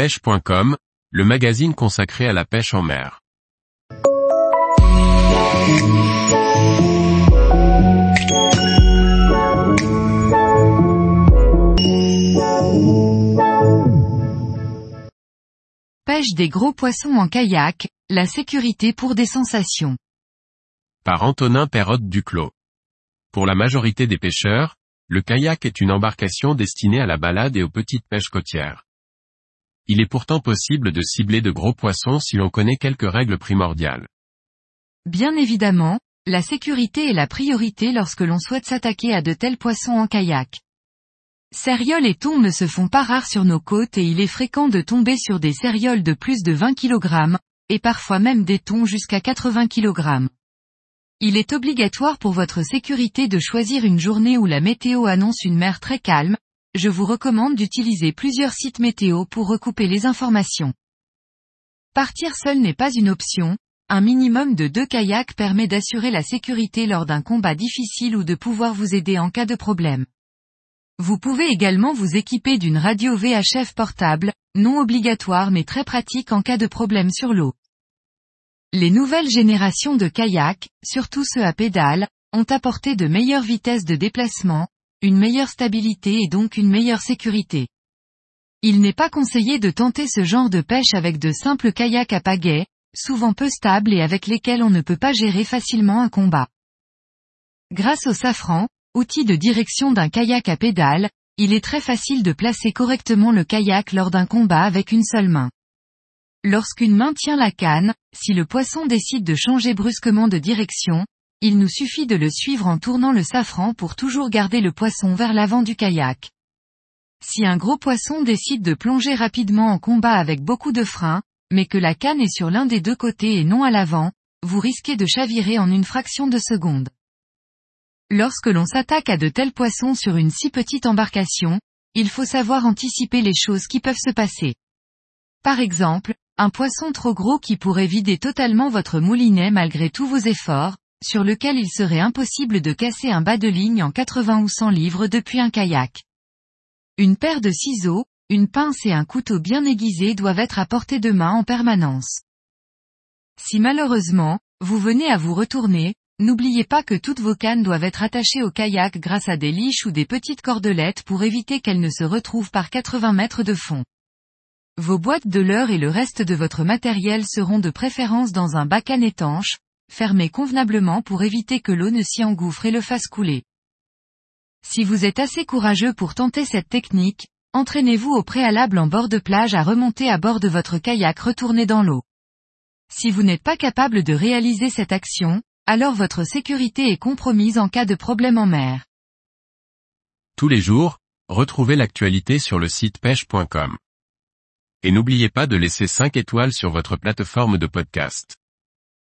pêche.com, le magazine consacré à la pêche en mer. Pêche des gros poissons en kayak, la sécurité pour des sensations. Par Antonin Perrotte Duclos. Pour la majorité des pêcheurs, le kayak est une embarcation destinée à la balade et aux petites pêches côtières. Il est pourtant possible de cibler de gros poissons si l'on connaît quelques règles primordiales. Bien évidemment, la sécurité est la priorité lorsque l'on souhaite s'attaquer à de tels poissons en kayak. Cérioles et thons ne se font pas rares sur nos côtes et il est fréquent de tomber sur des cérioles de plus de 20 kg, et parfois même des thons jusqu'à 80 kg. Il est obligatoire pour votre sécurité de choisir une journée où la météo annonce une mer très calme, je vous recommande d'utiliser plusieurs sites météo pour recouper les informations. Partir seul n'est pas une option, un minimum de deux kayaks permet d'assurer la sécurité lors d'un combat difficile ou de pouvoir vous aider en cas de problème. Vous pouvez également vous équiper d'une radio VHF portable, non obligatoire mais très pratique en cas de problème sur l'eau. Les nouvelles générations de kayaks, surtout ceux à pédales, ont apporté de meilleures vitesses de déplacement, une meilleure stabilité et donc une meilleure sécurité. Il n'est pas conseillé de tenter ce genre de pêche avec de simples kayaks à pagaie, souvent peu stables et avec lesquels on ne peut pas gérer facilement un combat. Grâce au safran, outil de direction d'un kayak à pédale, il est très facile de placer correctement le kayak lors d'un combat avec une seule main. Lorsqu'une main tient la canne, si le poisson décide de changer brusquement de direction, il nous suffit de le suivre en tournant le safran pour toujours garder le poisson vers l'avant du kayak. Si un gros poisson décide de plonger rapidement en combat avec beaucoup de frein, mais que la canne est sur l'un des deux côtés et non à l'avant, vous risquez de chavirer en une fraction de seconde. Lorsque l'on s'attaque à de tels poissons sur une si petite embarcation, il faut savoir anticiper les choses qui peuvent se passer. Par exemple, un poisson trop gros qui pourrait vider totalement votre moulinet malgré tous vos efforts, sur lequel il serait impossible de casser un bas de ligne en 80 ou 100 livres depuis un kayak. Une paire de ciseaux, une pince et un couteau bien aiguisé doivent être à portée de main en permanence. Si malheureusement, vous venez à vous retourner, n'oubliez pas que toutes vos cannes doivent être attachées au kayak grâce à des liches ou des petites cordelettes pour éviter qu'elles ne se retrouvent par 80 mètres de fond. Vos boîtes de leurre et le reste de votre matériel seront de préférence dans un bac étanche, fermez convenablement pour éviter que l'eau ne s'y engouffre et le fasse couler. Si vous êtes assez courageux pour tenter cette technique, entraînez-vous au préalable en bord de plage à remonter à bord de votre kayak retourné dans l'eau. Si vous n'êtes pas capable de réaliser cette action, alors votre sécurité est compromise en cas de problème en mer. Tous les jours, retrouvez l'actualité sur le site pêche.com. Et n'oubliez pas de laisser 5 étoiles sur votre plateforme de podcast.